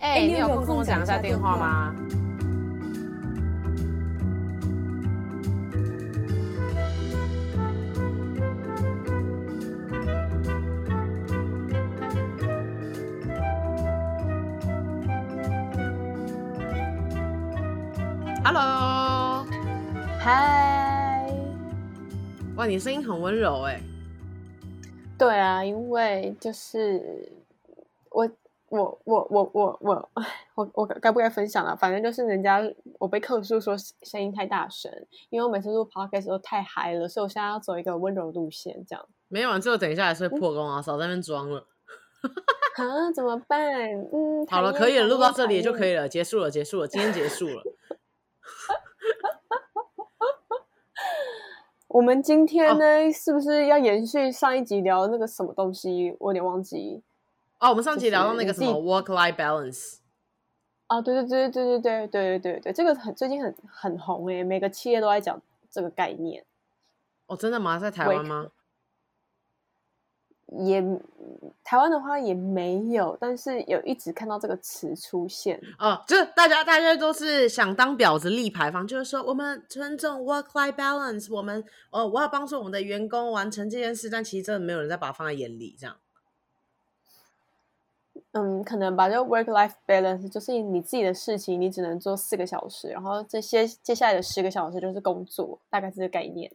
哎、欸，你有空跟我讲一下电话吗？Hello，嗨，哇，你声音很温柔哎。对啊，因为就是我。我我我我我我我该不该分享了？反正就是人家我被客诉说声音太大声，因为我每次录 podcast 都太嗨了，所以我现在要走一个温柔路线，这样。没有，最后等一下还是会破功啊！少在那边装了。啊？怎么办？嗯，好了，可以了，录到这里就可以了，结束了，结束了，今天结束了。我们今天呢，哦、是不是要延续上一集聊那个什么东西？我有点忘记。哦，我们上期聊到那个什么 work-life balance。哦，对对对对对对对对对对，这个很最近很很红诶，每个企业都在讲这个概念。哦，真的吗？在台湾吗？也台湾的话也没有，但是有一直看到这个词出现。哦，就是大家大家都是想当婊子立牌坊，就是说我们尊重 work-life balance，我们哦我要帮助我们的员工完成这件事，但其实真的没有人在把它放在眼里，这样。嗯，可能吧，就 work life balance 就是你自己的事情，你只能做四个小时，然后这些接下来的十个小时就是工作，大概是这个概念。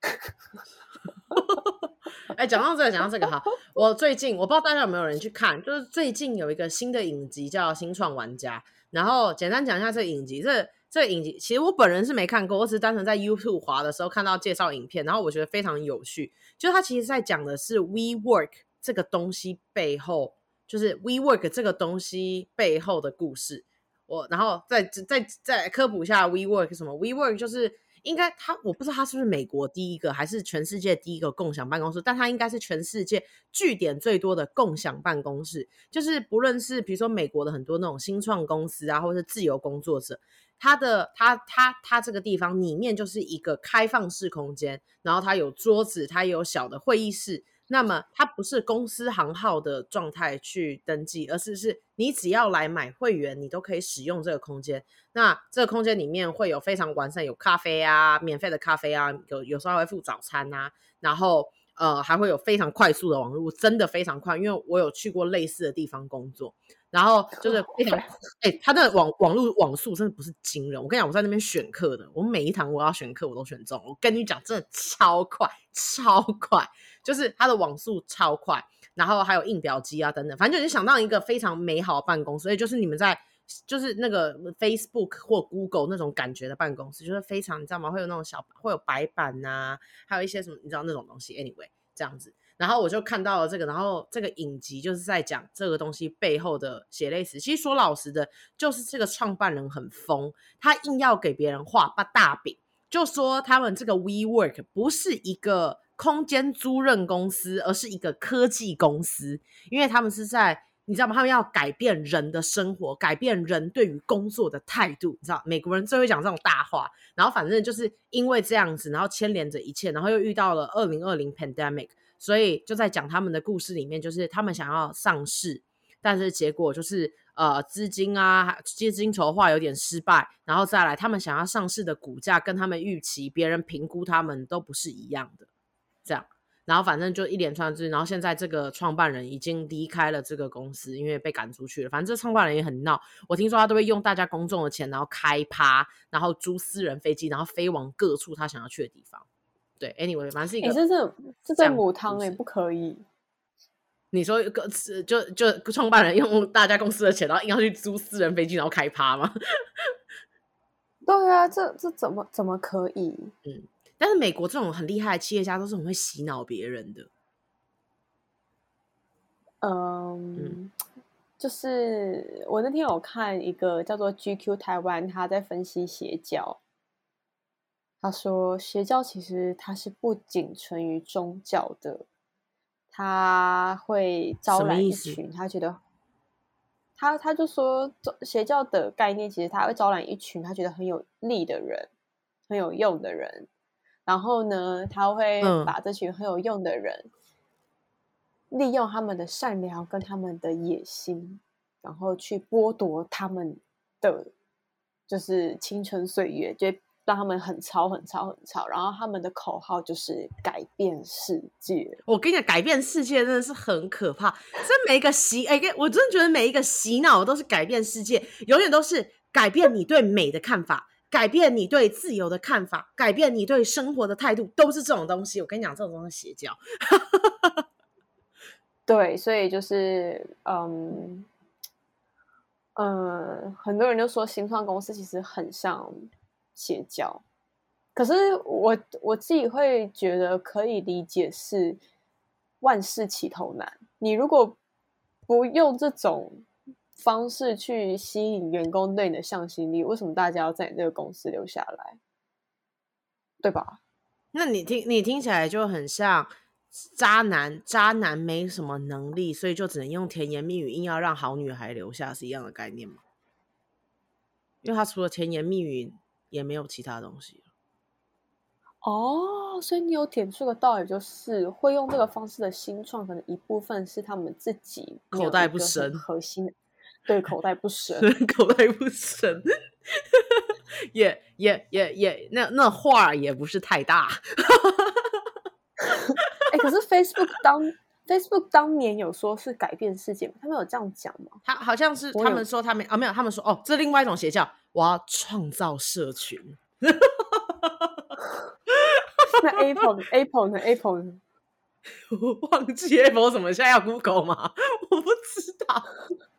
哎、讲到这个，讲到这个哈，我最近我不知道大家有没有人去看，就是最近有一个新的影集叫《新创玩家》，然后简单讲一下这个影集。这这个影集其实我本人是没看过，我只是单纯在 YouTube 滑的时候看到介绍影片，然后我觉得非常有趣。就它其实在讲的是 WeWork 这个东西背后。就是 WeWork 这个东西背后的故事，我然后再再再科普一下 WeWork 什么。WeWork 就是应该它，我不知道它是不是美国第一个，还是全世界第一个共享办公室，但它应该是全世界据点最多的共享办公室。就是不论是比如说美国的很多那种新创公司啊，或者是自由工作者，它的它它它这个地方里面就是一个开放式空间，然后它有桌子，它也有小的会议室。那么它不是公司行号的状态去登记，而是是你只要来买会员，你都可以使用这个空间。那这个空间里面会有非常完善，有咖啡啊，免费的咖啡啊，有有时候还会附早餐啊，然后呃还会有非常快速的网络，真的非常快，因为我有去过类似的地方工作。然后就是非常，哎、欸，他的网网络网速真的不是惊人。我跟你讲，我在那边选课的，我每一堂我要选课我都选中。我跟你讲，真的超快，超快，就是他的网速超快。然后还有印表机啊等等，反正就想到一个非常美好的办公室，所以就是你们在就是那个 Facebook 或 Google 那种感觉的办公室，就是非常你知道吗？会有那种小会有白板呐、还有一些什么你知道那种东西。Anyway，这样子。然后我就看到了这个，然后这个影集就是在讲这个东西背后的血泪史。其实说老实的，就是这个创办人很疯，他硬要给别人画大大饼，就说他们这个 WeWork 不是一个空间租赁公司，而是一个科技公司，因为他们是在你知道吗？他们要改变人的生活，改变人对于工作的态度。你知道美国人最会讲这种大话，然后反正就是因为这样子，然后牵连着一切，然后又遇到了二零二零 pandemic。所以就在讲他们的故事里面，就是他们想要上市，但是结果就是呃资金啊，资金筹划有点失败，然后再来他们想要上市的股价跟他们预期，别人评估他们都不是一样的，这样，然后反正就一连串之，然后现在这个创办人已经离开了这个公司，因为被赶出去了。反正这创办人也很闹，我听说他都会用大家公众的钱，然后开趴，然后租私人飞机，然后飞往各处他想要去的地方。对，anyway，反正是一个，这是这在母汤哎，不可以。你说个就就创办人用大家公司的钱，然后硬要去租私人飞机，然后开趴吗？对啊，这这怎么怎么可以？嗯，但是美国这种很厉害的企业家都是很会洗脑别人的。嗯，嗯，就是我那天有看一个叫做 GQ 台湾，他在分析邪教。他说：“邪教其实它是不仅存于宗教的，他会招揽一群。他觉得，他他就说，邪教的概念其实他会招揽一群他觉得很有利的人，很有用的人。然后呢，他会把这群很有用的人，利用他们的善良跟他们的野心，然后去剥夺他们的就是青春岁月，就让他们很吵、很吵、很吵。然后他们的口号就是改变世界。我跟你讲，改变世界真的是很可怕。这每一个洗，哎，我真的觉得每一个洗脑都是改变世界，永远都是改变你对美的看法。改变你对自由的看法，改变你对生活的态度，都是这种东西。我跟你讲，这种东西邪教。对，所以就是，嗯，嗯，很多人就说新创公司其实很像邪教，可是我我自己会觉得可以理解，是万事起头难。你如果不用这种。方式去吸引员工对你的向心力，为什么大家要在你这个公司留下来？对吧？那你听，你听起来就很像渣男，渣男没什么能力，所以就只能用甜言蜜语硬要让好女孩留下，是一样的概念吗？因为他除了甜言蜜语，也没有其他东西。哦，所以你有点出个道理，就是会用这个方式的新创，可能一部分是他们自己口袋不深，核心。对，口袋不深，口袋不深，也也也也，那那话也不是太大。哎、欸，可是 Facebook 当 Facebook 当年有说是改变世界吗？他们有这样讲吗？他好像是他们说他们啊，没有，他们说哦，这是另外一种邪教，我要创造社群。那 Apple Apple 呢？Apple 呢？我忘记 Apple 什么，现在要 Google 吗？我不知道。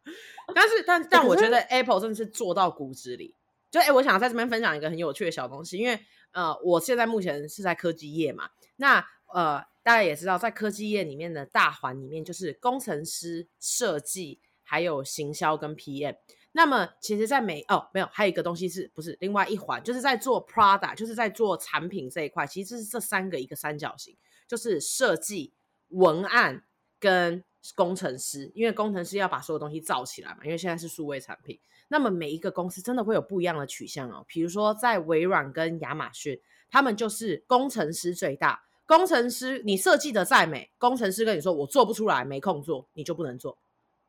但是，但但我觉得 Apple 真的是做到骨子里。就哎、欸，我想在这边分享一个很有趣的小东西，因为呃，我现在目前是在科技业嘛。那呃，大家也知道，在科技业里面的大环里面，就是工程师、设计，还有行销跟 PM。那么，其实，在美哦没有，还有一个东西是不是另外一环，就是在做 product，就是在做产品这一块，其实是这三个一个三角形，就是设计、文案跟。工程师，因为工程师要把所有东西造起来嘛，因为现在是数位产品。那么每一个公司真的会有不一样的取向哦。比如说在微软跟亚马逊，他们就是工程师最大。工程师你设计的再美，工程师跟你说我做不出来，没空做，你就不能做。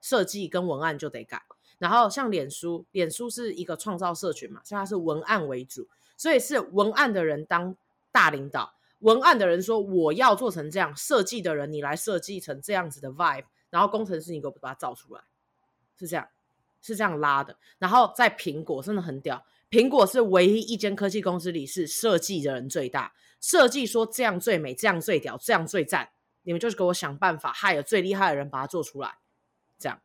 设计跟文案就得改。然后像脸书，脸书是一个创造社群嘛，所以它是文案为主，所以是文案的人当大领导。文案的人说我要做成这样，设计的人你来设计成这样子的 vibe，然后工程师你给我把它造出来，是这样，是这样拉的。然后在苹果真的很屌，苹果是唯一一间科技公司里是设计的人最大，设计说这样最美，这样最屌，这样最赞，你们就是给我想办法，害了最厉害的人把它做出来，这样。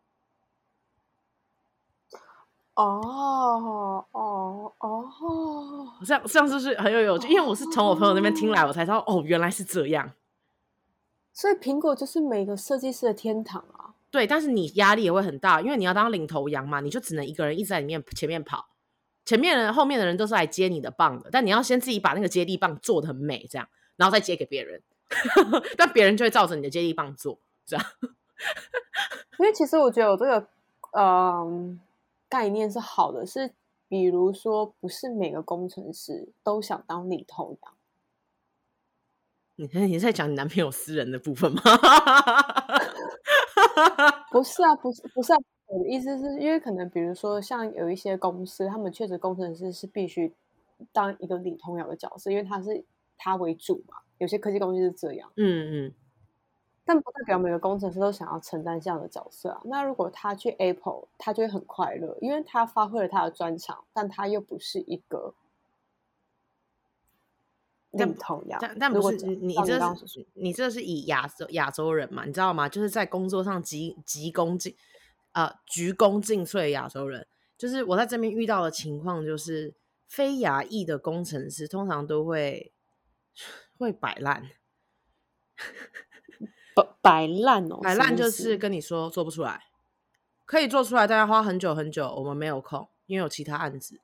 哦哦哦，这样这样就是很有有趣，因为我是从我朋友那边听来，我才知道哦，原来是这样。所以苹果就是每个设计师的天堂啊。对，但是你压力也会很大，因为你要当领头羊嘛，你就只能一个人一直在里面前面跑，前面人后面的人都是来接你的棒的，但你要先自己把那个接力棒做得很美，这样，然后再接给别人，但别人就会照着你的接力棒做，这样。因为其实我觉得我这个，嗯。概念是好的，是比如说，不是每个工程师都想当领头羊。你你在讲你男朋友私人的部分吗？不是啊，不是不是啊，我的意思是因为可能比如说像有一些公司，他们确实工程师是必须当一个领头羊的角色，因为他是他为主嘛。有些科技公司是这样，嗯嗯。但不代表每个工程师都想要承担这样的角色啊。那如果他去 Apple，他就会很快乐，因为他发挥了他的专长，但他又不是一个领头羊。但但不是你这是你这是以亚洲亚洲人嘛？你知道吗？就是在工作上急急功近啊，鞠躬尽瘁的亚洲人。就是我在这边遇到的情况，就是非亚裔的工程师通常都会 会摆烂。摆烂哦，摆烂就是跟你说做不出来，可以做出来，但要花很久很久，我们没有空，因为有其他案子，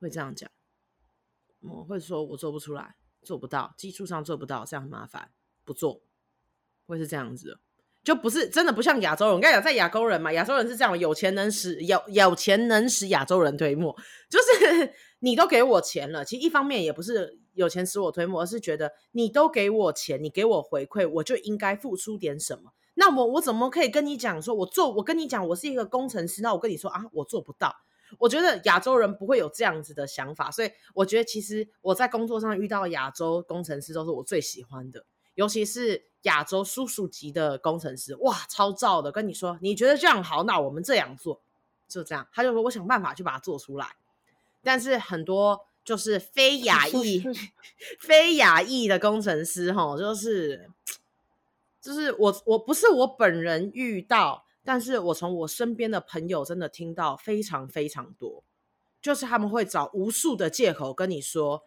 会这样讲。我会说我做不出来，做不到，技术上做不到，这样很麻烦，不做，会是这样子的，就不是真的不像亚洲人。我跟你讲，在亚洲人嘛，亚洲人是这样，有钱能使有有钱能使亚洲人推磨，就是你都给我钱了，其实一方面也不是。有钱使我推磨，而是觉得你都给我钱，你给我回馈，我就应该付出点什么。那我我怎么可以跟你讲说，我做我跟你讲，我是一个工程师，那我跟你说啊，我做不到。我觉得亚洲人不会有这样子的想法，所以我觉得其实我在工作上遇到亚洲工程师都是我最喜欢的，尤其是亚洲叔叔级的工程师，哇，超照的。跟你说，你觉得这样好，那我们这样做，就这样。他就说，我想办法去把它做出来。但是很多就是非 亚裔、非亚裔的工程师，哈，就是。就是我，我不是我本人遇到，但是我从我身边的朋友真的听到非常非常多，就是他们会找无数的借口跟你说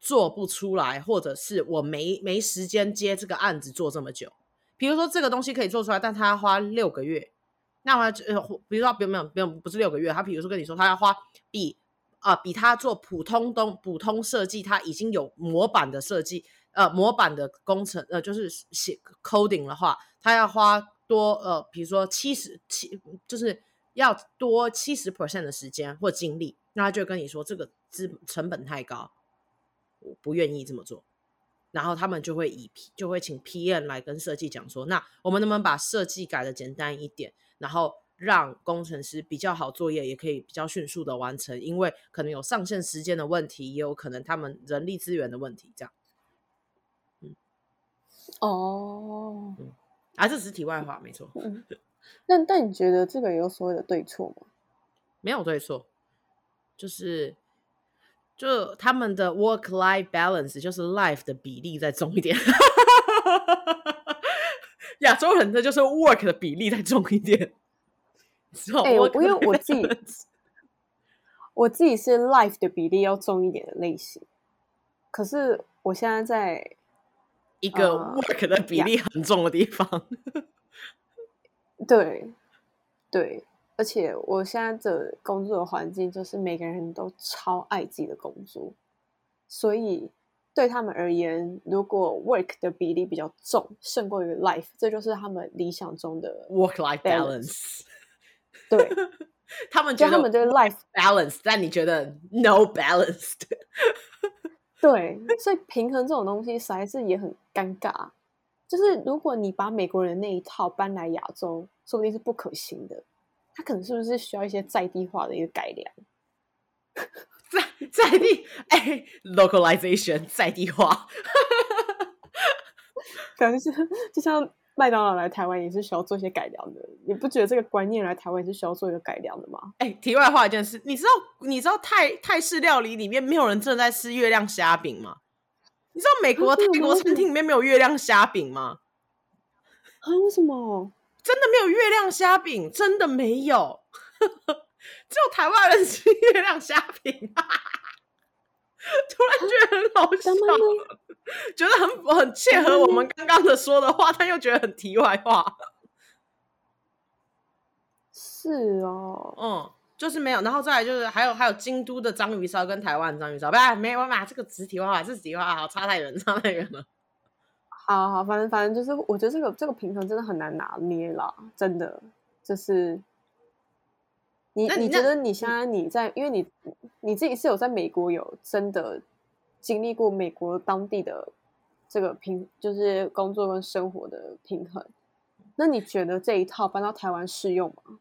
做不出来，或者是我没没时间接这个案子做这么久。比如说这个东西可以做出来，但他要花六个月，那么呃，比如说不用没有不用，不是六个月，他比如说跟你说他要花比啊、比他做普通东普通设计，他已经有模板的设计。呃，模板的工程，呃，就是写 coding 的话，他要花多呃，比如说七十七，就是要多七十 percent 的时间或精力，那他就跟你说这个资成本太高，我不愿意这么做，然后他们就会以就会请 PM 来跟设计讲说，那我们能不能把设计改的简单一点，然后让工程师比较好作业，也可以比较迅速的完成，因为可能有上线时间的问题，也有可能他们人力资源的问题，这样。哦，嗯，啊，这只是题外话，没错。嗯，但但你觉得这个有所谓的对错吗？没有对错，就是就他们的 work-life balance 就是 life 的比例再重一点。亚洲人的就是 work 的比例再重一点。哎、欸，我因为我自己，我自己是 life 的比例要重一点的类型，可是我现在在。一个 work 的比例很重的地方，呃，对对，而且我现在的工作的环境就是每个人都超爱自己的工作，所以对他们而言，如果 work 的比例比较重，胜过于 life，这就是他们理想中的 work-life balance。对，他们觉得他们就是 life balance，但你觉得 no balanced。对，所以平衡这种东西实在是也很尴尬。就是如果你把美国人那一套搬来亚洲，说不定是不可行的。他可能是不是需要一些在地化的一个改良？在在地哎、欸、，localization 在地化，可能是就像。麦当劳来台湾也是需要做一些改良的，你不觉得这个观念来台湾也是需要做一个改良的吗？哎、欸，题外话一件事，你知道你知道泰泰式料理里面没有人正在吃月亮虾饼吗？你知道美国泰国餐厅里面没有月亮虾饼吗？啊？为什么？真的没有月亮虾饼，真的没有，只有台湾人吃月亮虾饼。突然觉得很好笑，觉得很很切合我们刚刚的说的话，但又觉得很题外话。是哦，嗯，就是没有，然后再来就是还有还有京都的章鱼烧跟台湾的章鱼烧，不是没有嘛？这个只是题外话，这是题外话，差太远，差太远了。好好，反正反正就是，我觉得这个这个平衡真的很难拿捏啦，真的就是。你你，你觉得你现在你在，因为你你自己是有在美国有真的经历过美国当地的这个平，就是工作跟生活的平衡。那你觉得这一套搬到台湾适用吗？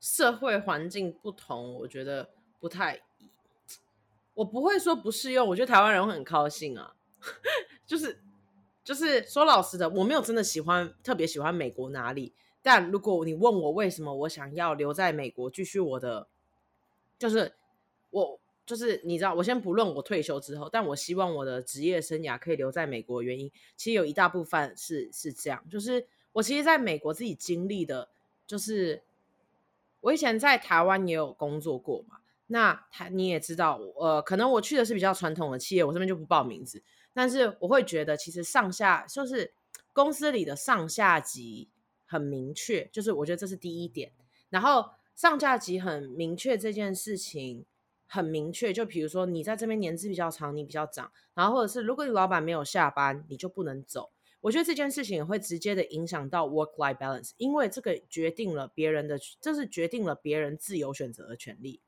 社会环境不同，我觉得不太，我不会说不适用。我觉得台湾人会很高兴啊，就是就是说老实的，我没有真的喜欢特别喜欢美国哪里。但如果你问我为什么我想要留在美国继续我的，就是我就是你知道，我先不论我退休之后，但我希望我的职业生涯可以留在美国原因，其实有一大部分是是这样，就是我其实在美国自己经历的，就是我以前在台湾也有工作过嘛，那台你也知道，呃，可能我去的是比较传统的企业，我这边就不报名字，但是我会觉得其实上下就是公司里的上下级。很明确，就是我觉得这是第一点。然后上下级很明确这件事情很明确，就比如说你在这边年资比较长，你比较长，然后或者是如果你老板没有下班，你就不能走。我觉得这件事情会直接的影响到 work-life balance，因为这个决定了别人的，这是决定了别人自由选择的权利。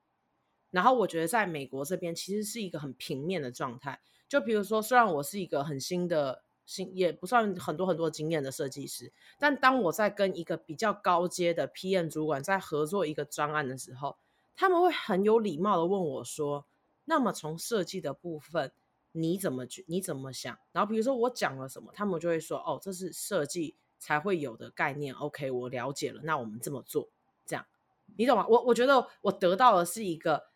然后我觉得在美国这边其实是一个很平面的状态，就比如说虽然我是一个很新的新也不算很多很多经验的设计师，但当我在跟一个比较高阶的 PM 主管在合作一个专案的时候，他们会很有礼貌的问我说：“那么从设计的部分，你怎么去？你怎么想？”然后比如说我讲了什么，他们就会说：“哦，这是设计才会有的概念。”OK，我了解了，那我们这么做，这样你懂吗？我我觉得我得到的是一个。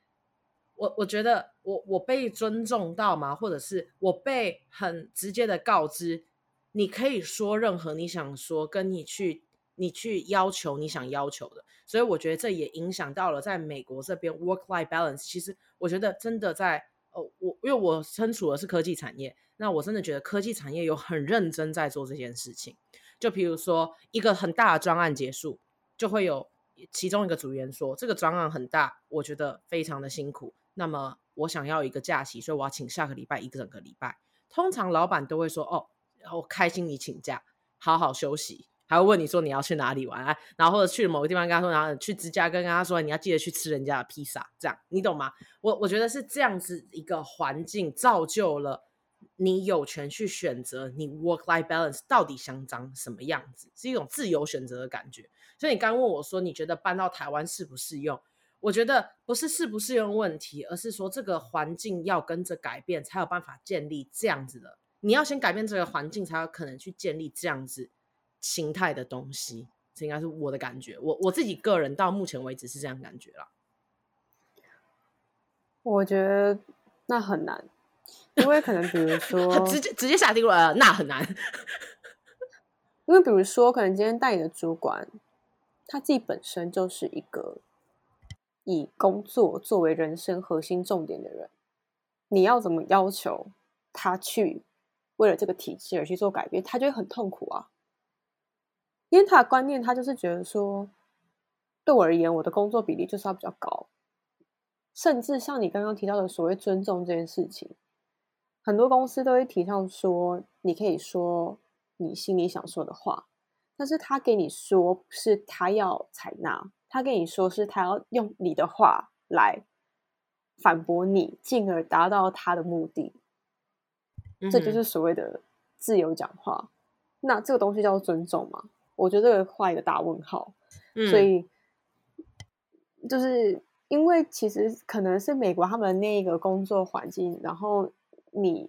我我觉得我我被尊重到吗？或者是我被很直接的告知，你可以说任何你想说，跟你去你去要求你想要求的。所以我觉得这也影响到了在美国这边 work-life balance。其实我觉得真的在呃，我因为我身处的是科技产业，那我真的觉得科技产业有很认真在做这件事情。就比如说一个很大的专案结束，就会有其中一个组员说，这个专案很大，我觉得非常的辛苦。那么我想要一个假期，所以我要请下个礼拜一个整个礼拜。通常老板都会说：“哦，我开心你请假，好好休息。”还会问你说你要去哪里玩？然后或者去某个地方跟他说，然后去芝加哥跟他说你要记得去吃人家的披萨，这样你懂吗？我我觉得是这样子一个环境造就了你有权去选择你 work life balance 到底想长什么样子，是一种自由选择的感觉。所以你刚问我说你觉得搬到台湾适不适用？我觉得不是适不适用问题，而是说这个环境要跟着改变，才有办法建立这样子的。你要先改变这个环境，才有可能去建立这样子形态的东西。这应该是我的感觉。我我自己个人到目前为止是这样感觉了。我觉得那很难，因为可能比如说 直接直接下定论，呃，那很难。因为比如说，可能今天带你的主管，他自己本身就是一个。以工作作为人生核心重点的人，你要怎么要求他去为了这个体制而去做改变？他就会很痛苦啊，因为他的观念，他就是觉得说，对我而言，我的工作比例就是要比较高，甚至像你刚刚提到的所谓尊重这件事情，很多公司都会提倡说，你可以说你心里想说的话，但是他给你说，是他要采纳。他跟你说是他要用你的话来反驳你，进而达到他的目的，嗯、这就是所谓的自由讲话。那这个东西叫做尊重吗？我觉得这个画一个大问号。嗯、所以就是因为其实可能是美国他们那个工作环境，然后你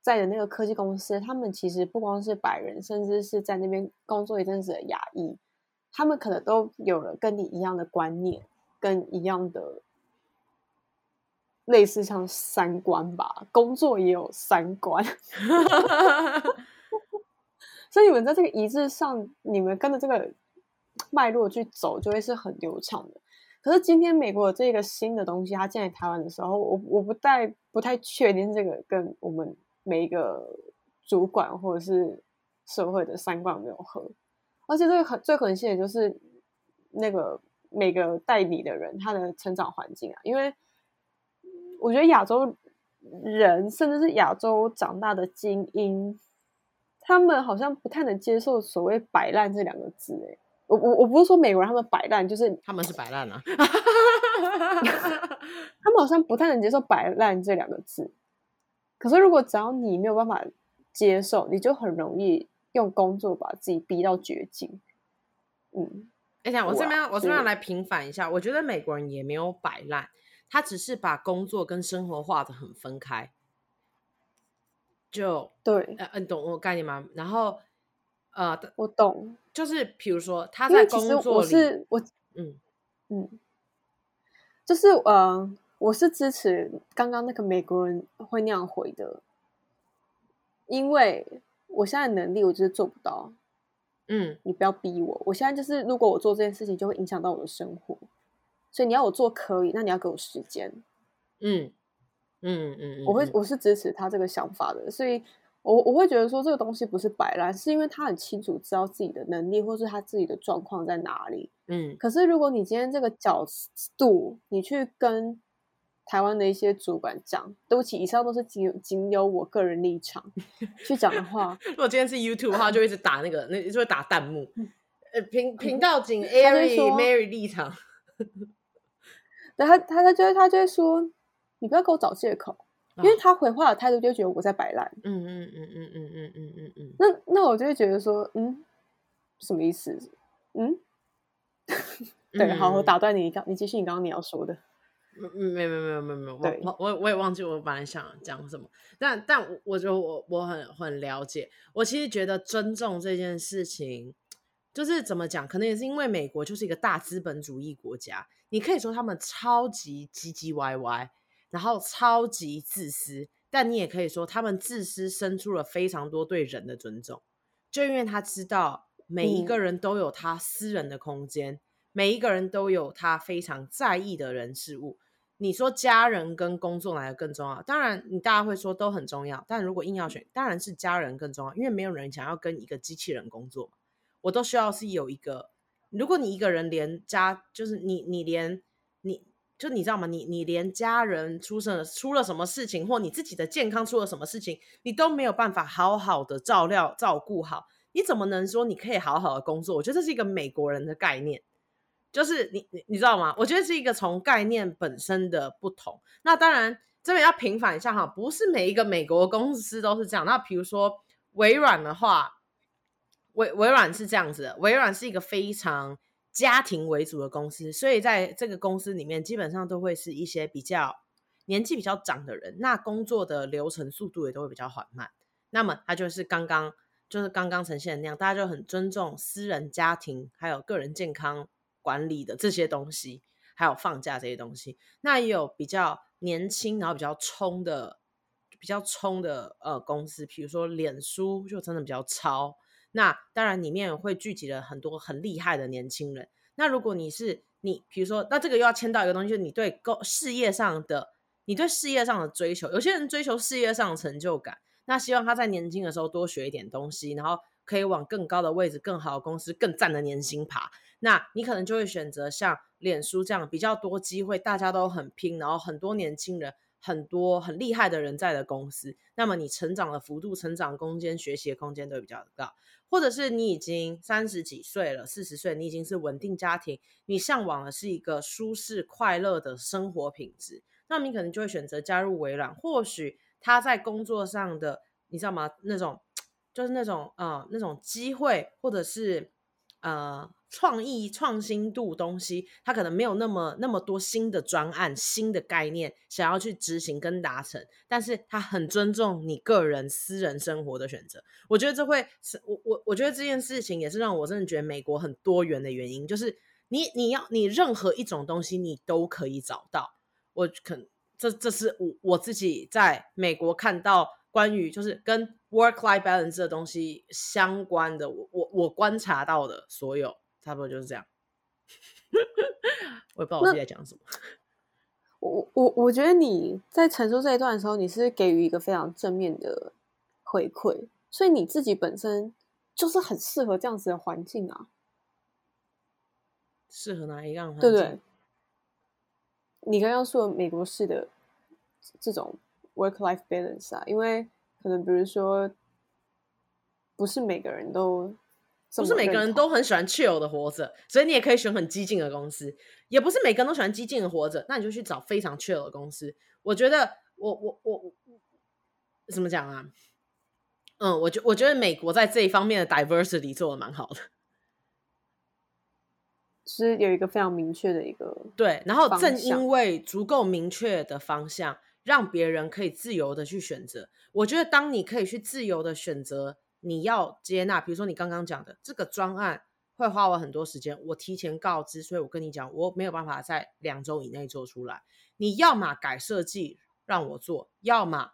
在的那个科技公司，他们其实不光是白人，甚至是在那边工作一阵子的亚裔。他们可能都有了跟你一样的观念，跟一样的类似像三观吧，工作也有三观，所以你们在这个一致上，你们跟着这个脉络去走，就会是很流畅的。可是今天美国这个新的东西，它进来台湾的时候，我我不太不太确定这个跟我们每一个主管或者是社会的三观有没有合。而且这个很最可惜的就是那个每个代理的人他的成长环境啊，因为我觉得亚洲人甚至是亚洲长大的精英，他们好像不太能接受所谓“摆烂”这两个字。哎，我我我不是说美国人他们摆烂，就是他们是摆烂啊，他们好像不太能接受“摆烂”这两个字。可是如果只要你没有办法接受，你就很容易。用工作把自己逼到绝境，嗯，哎呀，我这边我这边要来平反一下，我觉得美国人也没有摆烂，他只是把工作跟生活画的很分开，就对，呃，你懂我概念吗？然后，呃，我懂，就是比如说他在工作里，我是我，嗯嗯，就是呃，我是支持刚刚那个美国人会那样回的，因为。我现在能力，我就是做不到。嗯，你不要逼我。我现在就是，如果我做这件事情，就会影响到我的生活。所以你要我做可以，那你要给我时间。嗯嗯嗯，嗯，我会我是支持他这个想法的。所以我我会觉得说，这个东西不是摆烂，是因为他很清楚知道自己的能力，或是他自己的状况在哪里。嗯，可是如果你今天这个角度，你去跟。台湾的一些主管讲，对不起，以上都是仅仅有我个人立场 去讲的话。如果今天是 YouTube 的话，就一直打那个，那就会打弹幕。呃，频频道仅 Ari Mary 立场。对他，他他就会他就会说，你不要给我找借口。因为他回话的态度就觉得我在摆烂。嗯嗯嗯嗯嗯嗯嗯嗯嗯。那那我就会觉得说，嗯，什么意思？嗯，对，好，我打断你，刚你继续你刚刚你要说的。嗯嗯，没有没有没有没有没有，我我我我也忘记我本来想讲什么，但但我觉得我我很很了解，我其实觉得尊重这件事情，就是怎么讲，可能也是因为美国就是一个大资本主义国家，你可以说他们超级唧唧歪歪，然后超级自私，但你也可以说他们自私生出了非常多对人的尊重，就因为他知道每一个人都有他私人的空间，嗯、每一个人都有他非常在意的人事物。你说家人跟工作哪个更重要？当然，你大家会说都很重要。但如果硬要选，当然是家人更重要，因为没有人想要跟一个机器人工作。我都需要是有一个。如果你一个人连家，就是你，你连你就你知道吗？你你连家人出生出了什么事情，或你自己的健康出了什么事情，你都没有办法好好的照料照顾好，你怎么能说你可以好好的工作？我觉得这是一个美国人的概念。就是你你你知道吗？我觉得是一个从概念本身的不同。那当然这边要平反一下哈，不是每一个美国公司都是这样。那比如说微软的话，微微软是这样子的，微软是一个非常家庭为主的公司，所以在这个公司里面，基本上都会是一些比较年纪比较长的人，那工作的流程速度也都会比较缓慢。那么它就是刚刚就是刚刚呈现的那样，大家就很尊重私人家庭还有个人健康。管理的这些东西，还有放假这些东西，那也有比较年轻，然后比较冲的、比较冲的呃公司，比如说脸书就真的比较超。那当然里面会聚集了很多很厉害的年轻人。那如果你是你，比如说，那这个又要牵到一个东西，就是你对工事业上的，你对事业上的追求，有些人追求事业上的成就感，那希望他在年轻的时候多学一点东西，然后可以往更高的位置、更好的公司、更赞的年薪爬。那你可能就会选择像脸书这样比较多机会，大家都很拼，然后很多年轻人、很多很厉害的人在的公司。那么你成长的幅度、成长空间、学习的空间都比较高。或者是你已经三十几岁了、四十岁，你已经是稳定家庭，你向往的是一个舒适快乐的生活品质，那么你可能就会选择加入微软。或许他在工作上的，你知道吗？那种就是那种呃那种机会，或者是呃。创意创新度东西，他可能没有那么那么多新的专案、新的概念想要去执行跟达成，但是他很尊重你个人私人生活的选择。我觉得这会是我我我觉得这件事情也是让我真的觉得美国很多元的原因，就是你你要你任何一种东西你都可以找到。我可这这是我我自己在美国看到关于就是跟 work life balance 的东西相关的，我我我观察到的所有。差不多就是这样，我也不知道我自己在讲什么。我我我觉得你在陈述这一段的时候，你是给予一个非常正面的回馈，所以你自己本身就是很适合这样子的环境啊。适合哪一样环境？对对。你刚刚说美国式的这种 work-life balance 啊，因为可能比如说，不是每个人都。不是每个人都很喜欢 chill 的活着，所以你也可以选很激进的公司。也不是每个人都喜欢激进的活着，那你就去找非常 chill 的公司。我觉得我，我我我怎么讲啊？嗯，我觉我觉得美国在这一方面的 diversity 做的蛮好的，是有一个非常明确的一个对。然后正因为足够明确的方向，让别人可以自由的去选择。我觉得当你可以去自由的选择。你要接纳，比如说你刚刚讲的这个专案会花我很多时间，我提前告知，所以我跟你讲，我没有办法在两周以内做出来。你要么改设计让我做，要么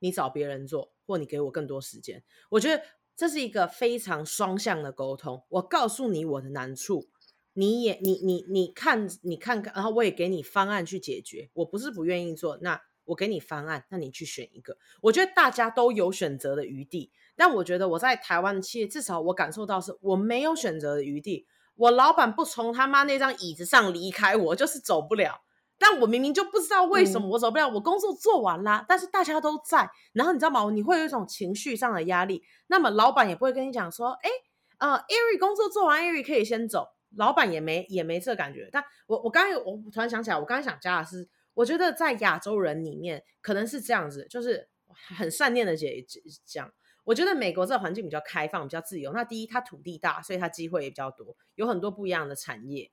你找别人做，或你给我更多时间。我觉得这是一个非常双向的沟通。我告诉你我的难处，你也你你你看你看看，然后我也给你方案去解决。我不是不愿意做，那我给你方案，那你去选一个。我觉得大家都有选择的余地。但我觉得我在台湾的企业，至少我感受到是我没有选择的余地。我老板不从他妈那张椅子上离开我，就是走不了。但我明明就不知道为什么我走不了。我工作做完啦，但是大家都在。然后你知道吗？你会有一种情绪上的压力。那么老板也不会跟你讲说，哎，呃，Ari 工作做完，Ari 可以先走。老板也没也没这感觉。但我我刚才我突然想起来，我刚才想加的是，我觉得在亚洲人里面可能是这样子，就是很善念的姐讲，我觉得美国这个环境比较开放，比较自由。那第一，它土地大，所以它机会也比较多，有很多不一样的产业。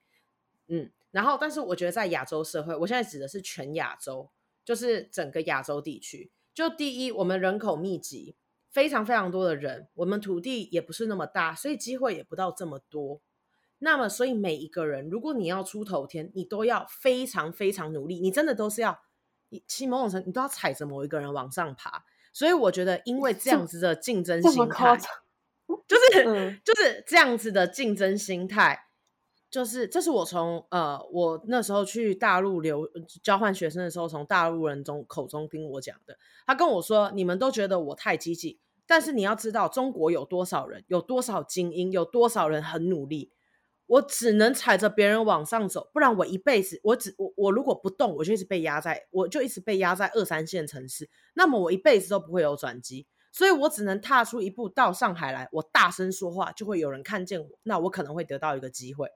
嗯，然后但是我觉得在亚洲社会，我现在指的是全亚洲，就是整个亚洲地区。就第一，我们人口密集，非常非常多的人，我们土地也不是那么大，所以机会也不到这么多。那么，所以每一个人，如果你要出头天，你都要非常非常努力，你真的都是要，你其实某种程度你都要踩着某一个人往上爬。所以我觉得，因为这样子的竞争心态，就是、嗯、就是这样子的竞争心态，就是这是我从呃我那时候去大陆留交换学生的时候，从大陆人中口中听我讲的。他跟我说：“你们都觉得我太积极，但是你要知道，中国有多少人，有多少精英，有多少人很努力。”我只能踩着别人往上走，不然我一辈子，我只我我如果不动，我就一直被压在，我就一直被压在二三线城市，那么我一辈子都不会有转机，所以我只能踏出一步到上海来，我大声说话，就会有人看见我，那我可能会得到一个机会，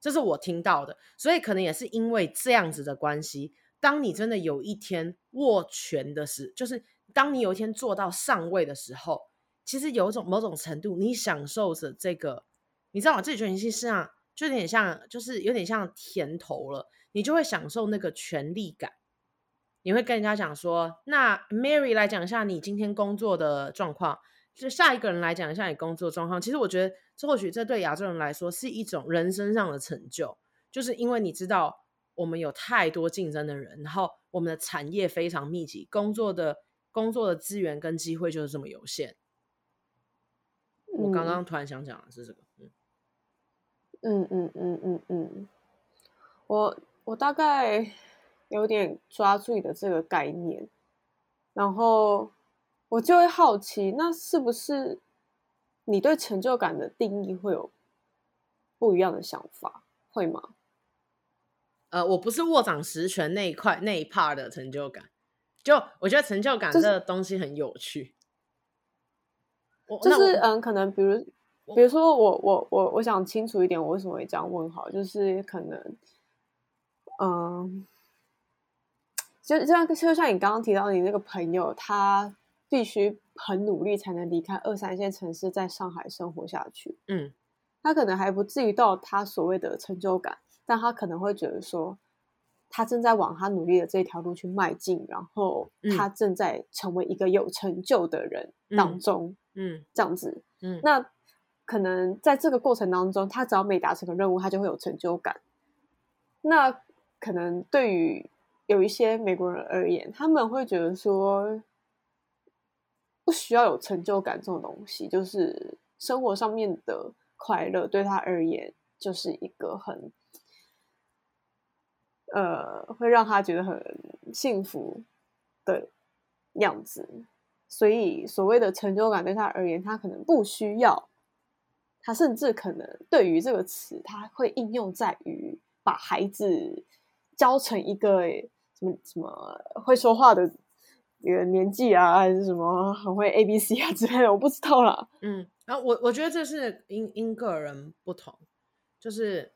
这是我听到的，所以可能也是因为这样子的关系，当你真的有一天握拳的时，就是当你有一天做到上位的时候，其实有一种某种程度，你享受着这个。你知道吗？这权力是啊，就有点像，就是有点像甜头了。你就会享受那个权力感。你会跟人家讲说：“那 Mary 来讲一下你今天工作的状况。”就下一个人来讲一下你工作状况。其实我觉得，这或许这对亚洲人来说是一种人生上的成就，就是因为你知道我们有太多竞争的人，然后我们的产业非常密集，工作的工作的资源跟机会就是这么有限。我刚刚突然想讲的是这个。嗯嗯嗯嗯嗯，我我大概有点抓住你的这个概念，然后我就会好奇，那是不是你对成就感的定义会有不一样的想法，会吗？呃，我不是握掌实权那一块那一 part 的成就感，就我觉得成就感这个东西很有趣，就是、就是、嗯，可能比如。比如说我，我我我我想清楚一点，我为什么会这样问好，就是可能，嗯，就就像就像你刚刚提到你那个朋友，他必须很努力才能离开二三线城市，在上海生活下去。嗯，他可能还不至于到他所谓的成就感，但他可能会觉得说，他正在往他努力的这条路去迈进，然后他正在成为一个有成就的人当中。嗯，这样子。嗯，那。可能在这个过程当中，他只要每达成个任务，他就会有成就感。那可能对于有一些美国人而言，他们会觉得说，不需要有成就感这种东西，就是生活上面的快乐对他而言，就是一个很，呃，会让他觉得很幸福的样子。所以，所谓的成就感对他而言，他可能不需要。他甚至可能对于这个词，他会应用在于把孩子教成一个什么什么会说话的一个年纪啊，还是什么很会 A B C 啊之类的，我不知道啦。嗯，然后我我觉得这是因因个人不同，就是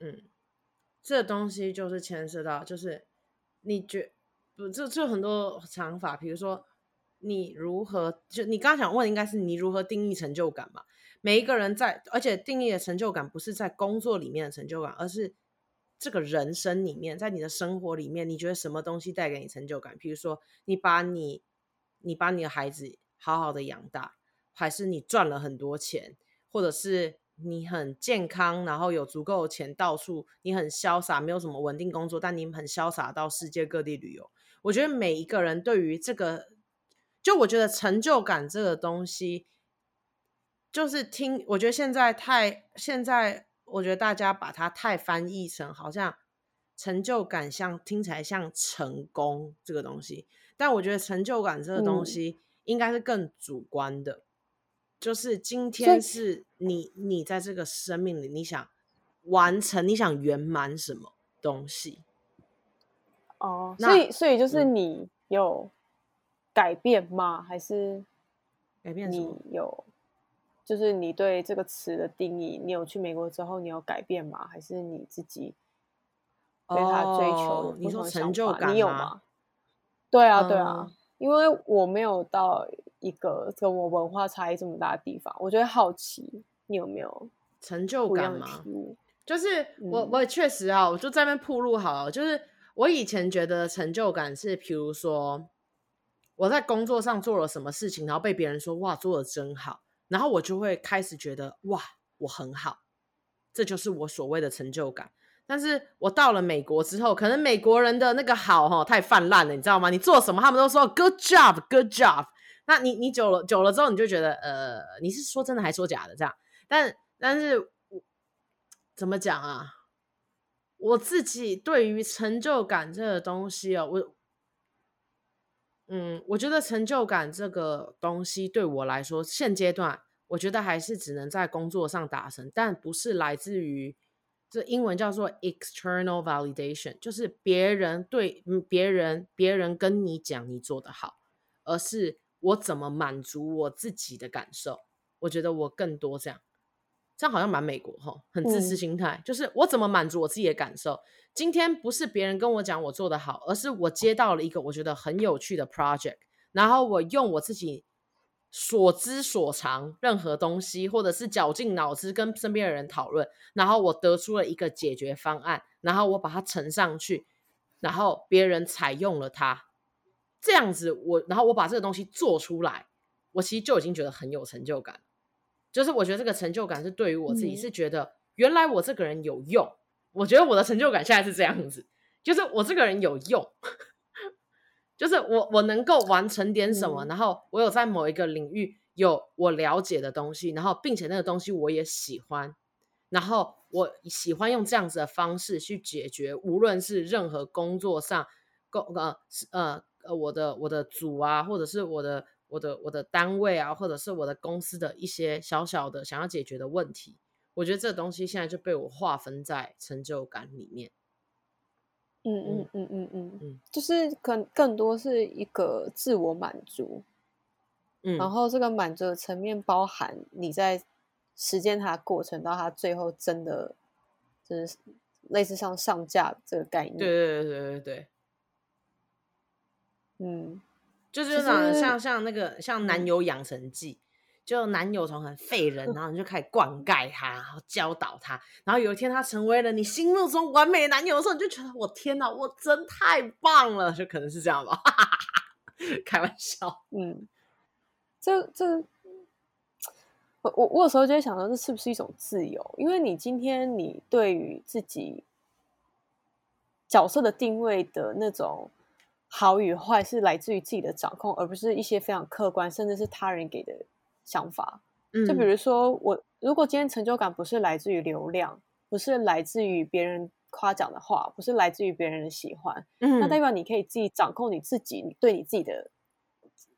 嗯，这东西就是牵涉到，就是你觉不就就很多想法，比如说你如何就你刚刚想问应该是你如何定义成就感嘛？每一个人在，而且定义的成就感不是在工作里面的成就感，而是这个人生里面，在你的生活里面，你觉得什么东西带给你成就感？比如说，你把你，你把你的孩子好好的养大，还是你赚了很多钱，或者是你很健康，然后有足够的钱到处，你很潇洒，没有什么稳定工作，但你很潇洒到世界各地旅游。我觉得每一个人对于这个，就我觉得成就感这个东西。就是听，我觉得现在太现在，我觉得大家把它太翻译成好像成就感像听起来像成功这个东西，但我觉得成就感这个东西应该是更主观的，嗯、就是今天是你你在这个生命里你想完成你想圆满什么东西哦，所以所以就是你有改变吗？嗯、还是改变你有？就是你对这个词的定义，你有去美国之后，你有改变吗？还是你自己？对他追求、哦、你说成就感，你有吗？对啊，对啊，嗯、因为我没有到一个跟我文化差异这么大的地方，我觉得好奇，你有没有成就感吗？就是我，我也确实啊，我就在那边铺路好了。就是我以前觉得成就感是，比如说我在工作上做了什么事情，然后被别人说哇，做的真好，然后我就会开始觉得哇，我很好，这就是我所谓的成就感。但是我到了美国之后，可能美国人的那个好哈太泛滥了，你知道吗？你做什么，他们都说 good job，good job。那你你久了久了之后，你就觉得呃，你是说真的还说假的这样？但但是。我怎么讲啊？我自己对于成就感这个东西哦，我，嗯，我觉得成就感这个东西对我来说，现阶段我觉得还是只能在工作上达成，但不是来自于这英文叫做 external validation，就是别人对别人别人跟你讲你做得好，而是我怎么满足我自己的感受。我觉得我更多这样。这样好像蛮美国哈，很自私心态，嗯、就是我怎么满足我自己的感受。今天不是别人跟我讲我做得好，而是我接到了一个我觉得很有趣的 project，然后我用我自己所知所长，任何东西，或者是绞尽脑汁跟身边的人讨论，然后我得出了一个解决方案，然后我把它呈上去，然后别人采用了它，这样子我，然后我把这个东西做出来，我其实就已经觉得很有成就感。就是我觉得这个成就感是对于我自己是觉得原来我这个人有用，我觉得我的成就感现在是这样子，就是我这个人有用，就是我我能够完成点什么，然后我有在某一个领域有我了解的东西，然后并且那个东西我也喜欢，然后我喜欢用这样子的方式去解决，无论是任何工作上，工呃呃呃我的我的组啊，或者是我的。我的我的单位啊，或者是我的公司的一些小小的想要解决的问题，我觉得这东西现在就被我划分在成就感里面。嗯嗯嗯嗯嗯嗯，就是更更多是一个自我满足。嗯，然后这个满足的层面包含你在实践它的过程，到它最后真的就是类似像上架这个概念。对对对对对对。嗯。就是长得像像那个像男友养成记，就男友从很废人，然后你就开始灌溉他，然后教导他，然后有一天他成为了你心目中完美的男友的时候，你就觉得我天哪，我真太棒了，就可能是这样吧，开玩笑。嗯，这这，我我我有时候就会想到，这是不是一种自由？因为你今天你对于自己角色的定位的那种。好与坏是来自于自己的掌控，而不是一些非常客观，甚至是他人给的想法。嗯，就比如说我，如果今天成就感不是来自于流量，不是来自于别人夸奖的话，不是来自于别人的喜欢，嗯，那代表你可以自己掌控你自己，你对你自己的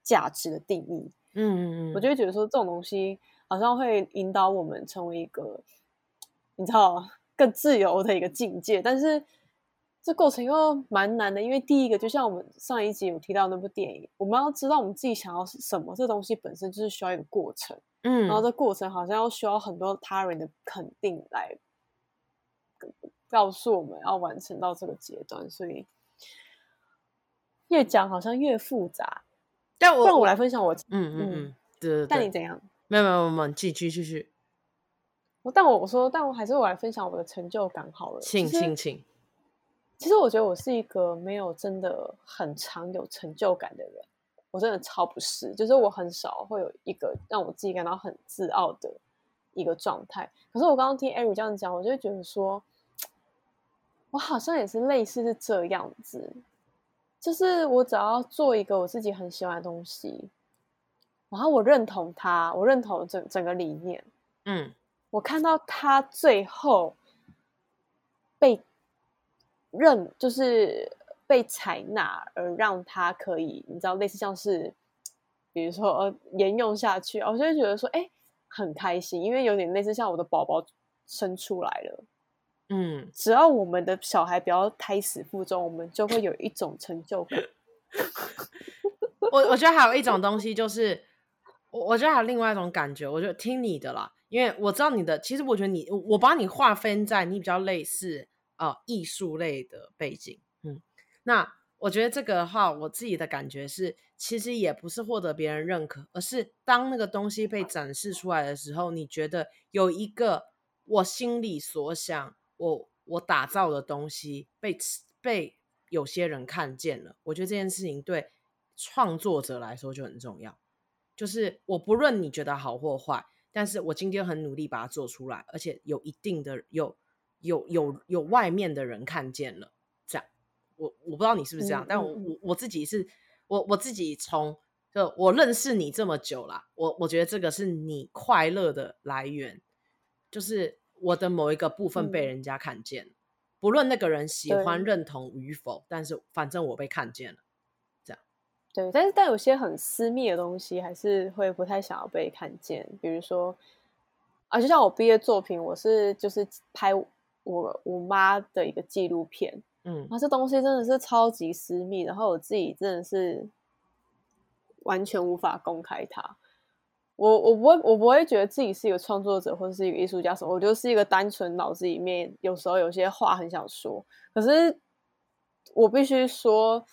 价值的定义。嗯嗯嗯，我就会觉得说，这种东西好像会引导我们成为一个，你知道，更自由的一个境界，但是。这过程又蛮难的，因为第一个就像我们上一集有提到那部电影，我们要知道我们自己想要什么，这东西本身就是需要一个过程，嗯，然后这过程好像要需要很多他人的肯定来告诉我们要完成到这个阶段，所以越讲好像越复杂。但我让我来分享我，嗯嗯嗯，对对对，但你怎样？没有没有没有，继续继续。我但我我说，但我还是我来分享我的成就感好了，请请请。其实我觉得我是一个没有真的很常有成就感的人，我真的超不是，就是我很少会有一个让我自己感到很自傲的一个状态。可是我刚刚听 Ari 这样讲，我就会觉得说，我好像也是类似是这样子，就是我只要做一个我自己很喜欢的东西，然后我认同他，我认同整整个理念，嗯，我看到他最后被。认就是被采纳，而让他可以，你知道，类似像是，比如说沿用下去，我就会觉得说，哎，很开心，因为有点类似像我的宝宝生出来了，嗯，只要我们的小孩不要胎死腹中，我们就会有一种成就感。我我觉得还有一种东西，就是我我觉得还有另外一种感觉，我就听你的啦，因为我知道你的，其实我觉得你，我把你划分在你比较类似。呃艺术类的背景，嗯，那我觉得这个的话，我自己的感觉是，其实也不是获得别人认可，而是当那个东西被展示出来的时候，你觉得有一个我心里所想，我我打造的东西被被有些人看见了，我觉得这件事情对创作者来说就很重要。就是我不论你觉得好或坏，但是我今天很努力把它做出来，而且有一定的有有有有外面的人看见了，这样，我我不知道你是不是这样，嗯、但我我。我自己是，我我自己从就我认识你这么久了，我我觉得这个是你快乐的来源，就是我的某一个部分被人家看见，嗯、不论那个人喜欢认同与否，但是反正我被看见了。这样。对，但是但有些很私密的东西还是会不太想要被看见，比如说啊，就像我毕业作品，我是就是拍我我妈的一个纪录片，嗯，啊，这东西真的是超级私密，然后我自己真的是完全无法公开它。我我不会我不会觉得自己是一个创作者或者是一个艺术家什么，我就是一个单纯脑子里面有时候有些话很想说，可是我必须说。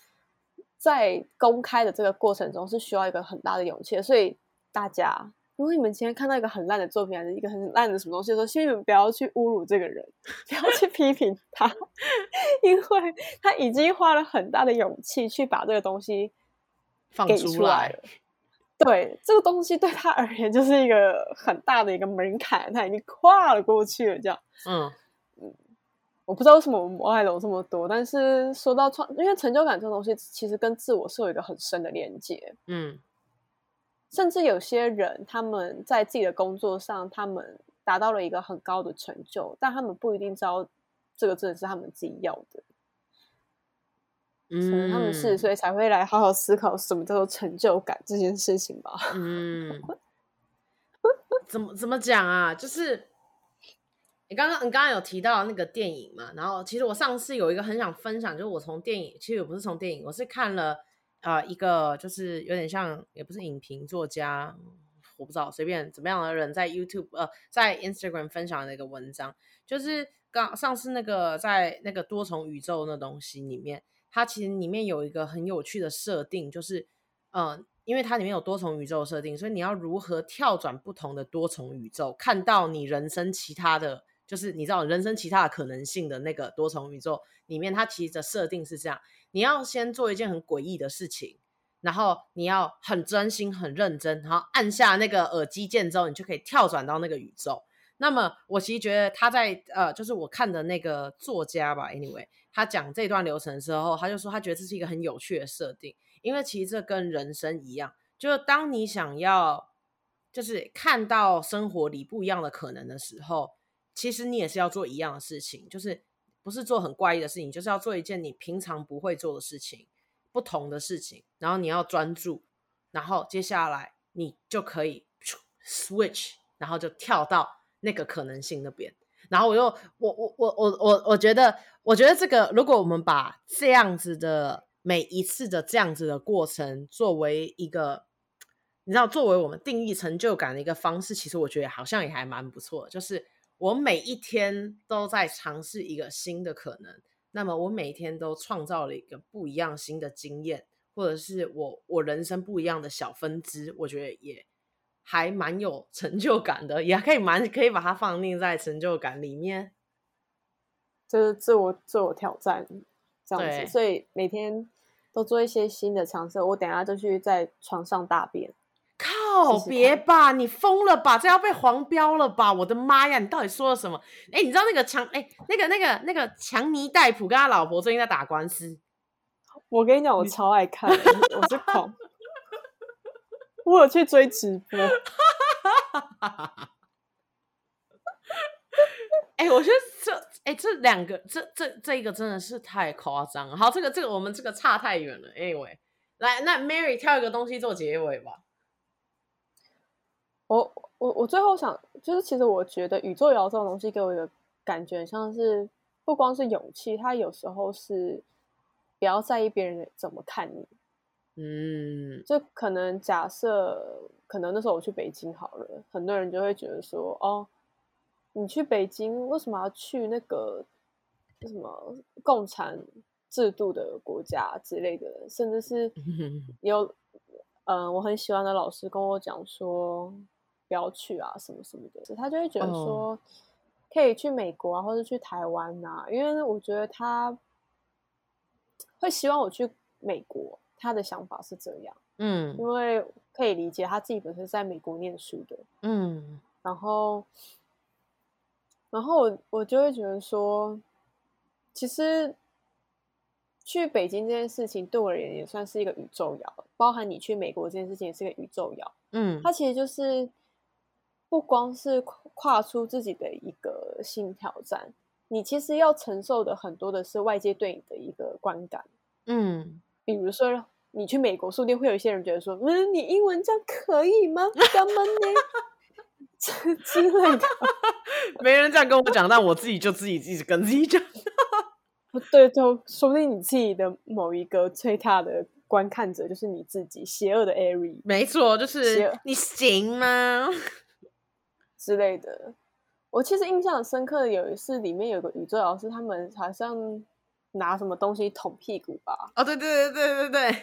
在公开的这个过程中是需要一个很大的勇气，所以大家，如果你们今天看到一个很烂的作品，还是一个很烂的什么东西的时候，请你们不要去侮辱这个人，不要去批评他，因为他已经花了很大的勇气去把这个东西放出来了。来对，这个东西对他而言就是一个很大的一个门槛，他已经跨了过去了，这样。嗯。我不知道为什么我们摩爱楼这么多，但是说到创，因为成就感这种东西，其实跟自我是有一个很深的连接。嗯，甚至有些人他们在自己的工作上，他们达到了一个很高的成就，但他们不一定知道这个真的是他们自己要的。嗯，他们是所以才会来好好思考什么叫做成就感这件事情吧。嗯，怎么怎么讲啊？就是。你刚刚你刚刚有提到那个电影嘛？然后其实我上次有一个很想分享，就是我从电影，其实我不是从电影，我是看了啊、呃、一个就是有点像，也不是影评作家，我不知道随便怎么样的人在 YouTube 呃在 Instagram 分享的一个文章，就是刚上次那个在那个多重宇宙那东西里面，它其实里面有一个很有趣的设定，就是呃因为它里面有多重宇宙设定，所以你要如何跳转不同的多重宇宙，看到你人生其他的。就是你知道人生其他的可能性的那个多重宇宙里面，它其实的设定是这样：你要先做一件很诡异的事情，然后你要很专心、很认真，然后按下那个耳机键之后，你就可以跳转到那个宇宙。那么我其实觉得他在呃，就是我看的那个作家吧，anyway，他讲这段流程的时候，他就说他觉得这是一个很有趣的设定，因为其实这跟人生一样，就是当你想要就是看到生活里不一样的可能的时候。其实你也是要做一样的事情，就是不是做很怪异的事情，就是要做一件你平常不会做的事情，不同的事情，然后你要专注，然后接下来你就可以 switch，然后就跳到那个可能性那边。然后我又我我我我我我觉得，我觉得这个如果我们把这样子的每一次的这样子的过程作为一个，你知道，作为我们定义成就感的一个方式，其实我觉得好像也还蛮不错，就是。我每一天都在尝试一个新的可能，那么我每天都创造了一个不一样新的经验，或者是我我人生不一样的小分支，我觉得也还蛮有成就感的，也可以蛮可以把它放进在成就感里面，就是自我自我挑战这样子，所以每天都做一些新的尝试。我等下就去在床上大便。靠！别吧，你疯了吧？这要被黄标了吧？我的妈呀！你到底说了什么？哎，你知道那个强哎，那个那个那个强尼戴普跟他老婆最近在打官司。我跟你讲，我超爱看，我是狂，我有去追直播。哎，我觉得这哎这两个这这这一个真的是太夸张了。好，这个这个我们这个差太远了。Anyway，来，那 Mary 挑一个东西做结尾吧。我我我最后想，就是其实我觉得宇宙摇这种东西给我一个感觉，像是不光是勇气，它有时候是不要在意别人怎么看你。嗯，就可能假设，可能那时候我去北京好了，很多人就会觉得说，哦，你去北京为什么要去那个什么共产制度的国家之类的，甚至是 有嗯、呃，我很喜欢的老师跟我讲说不要去啊，什么什么的，他就会觉得说可以去美国啊，或者去台湾啊，因为我觉得他会希望我去美国，他的想法是这样，嗯，因为可以理解他自己本身在美国念书的，嗯，然后。然后我我就会觉得说，其实去北京这件事情对我而言也算是一个宇宙摇，包含你去美国这件事情也是一个宇宙摇。嗯，它其实就是不光是跨出自己的一个新挑战，你其实要承受的很多的是外界对你的一个观感。嗯，比如说你去美国，说不定会有一些人觉得说，嗯，你英文这样可以吗？干嘛呢？之之类的，没人这样跟我讲，但我自己就自己一直跟自己讲。对，就说不定你自己的某一个最大的观看者就是你自己，邪恶的艾瑞。没错，就是你行吗？之类的。我其实印象很深刻的有一次，里面有个宇宙老师，他们好像拿什么东西捅屁股吧？哦，对对对对对对，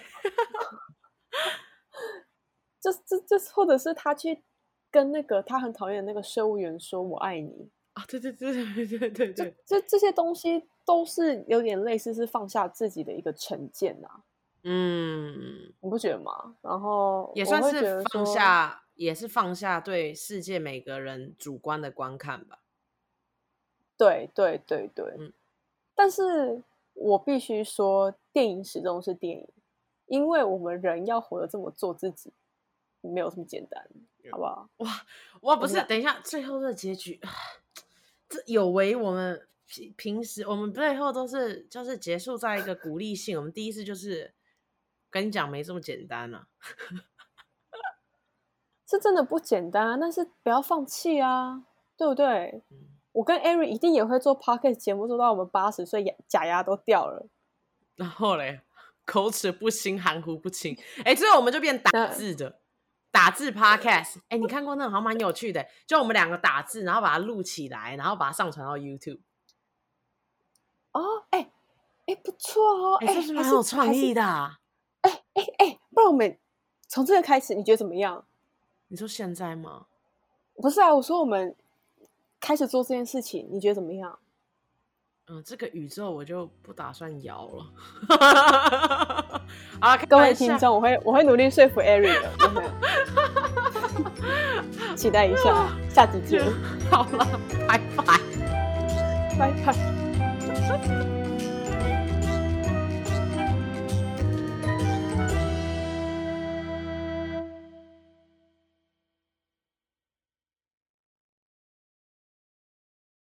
就就就或者是他去。跟那个他很讨厌的那个税务员说“我爱你”啊，对对对对对对对，这这些东西都是有点类似，是放下自己的一个成见呐。嗯，你不觉得吗？然后也算是放下，也是放下对世界每个人主观的观看吧。对对对对，嗯。但是我必须说，电影始终是电影，因为我们人要活得这么做自己，没有这么简单。好不好？哇哇，不是，等一下，最后的结局，这有违我们平平时，我们最后都是就是结束在一个鼓励性。我们第一次就是跟你讲，没这么简单啊，是真的不简单啊。但是不要放弃啊，对不对？嗯、我跟艾瑞一定也会做 podcast 节目，做到我们八十岁，牙假牙都掉了。然后嘞，口齿不清，含糊不清。哎，最后我们就变打字的。打字 podcast，哎、欸，你看过那个好像蛮有趣的，就我们两个打字，然后把它录起来，然后把它上传到 YouTube。哦，哎、欸，哎、欸，不错哦，哎、欸，这是蛮有创意的。哎哎哎，不然我们从这个开始，你觉得怎么样？你说现在吗？不是啊，我说我们开始做这件事情，你觉得怎么样？嗯，这个宇宙我就不打算摇了。啊，各位听众，我会我会努力说服艾瑞的，期待一下，下集见。好了，拜拜，拜拜。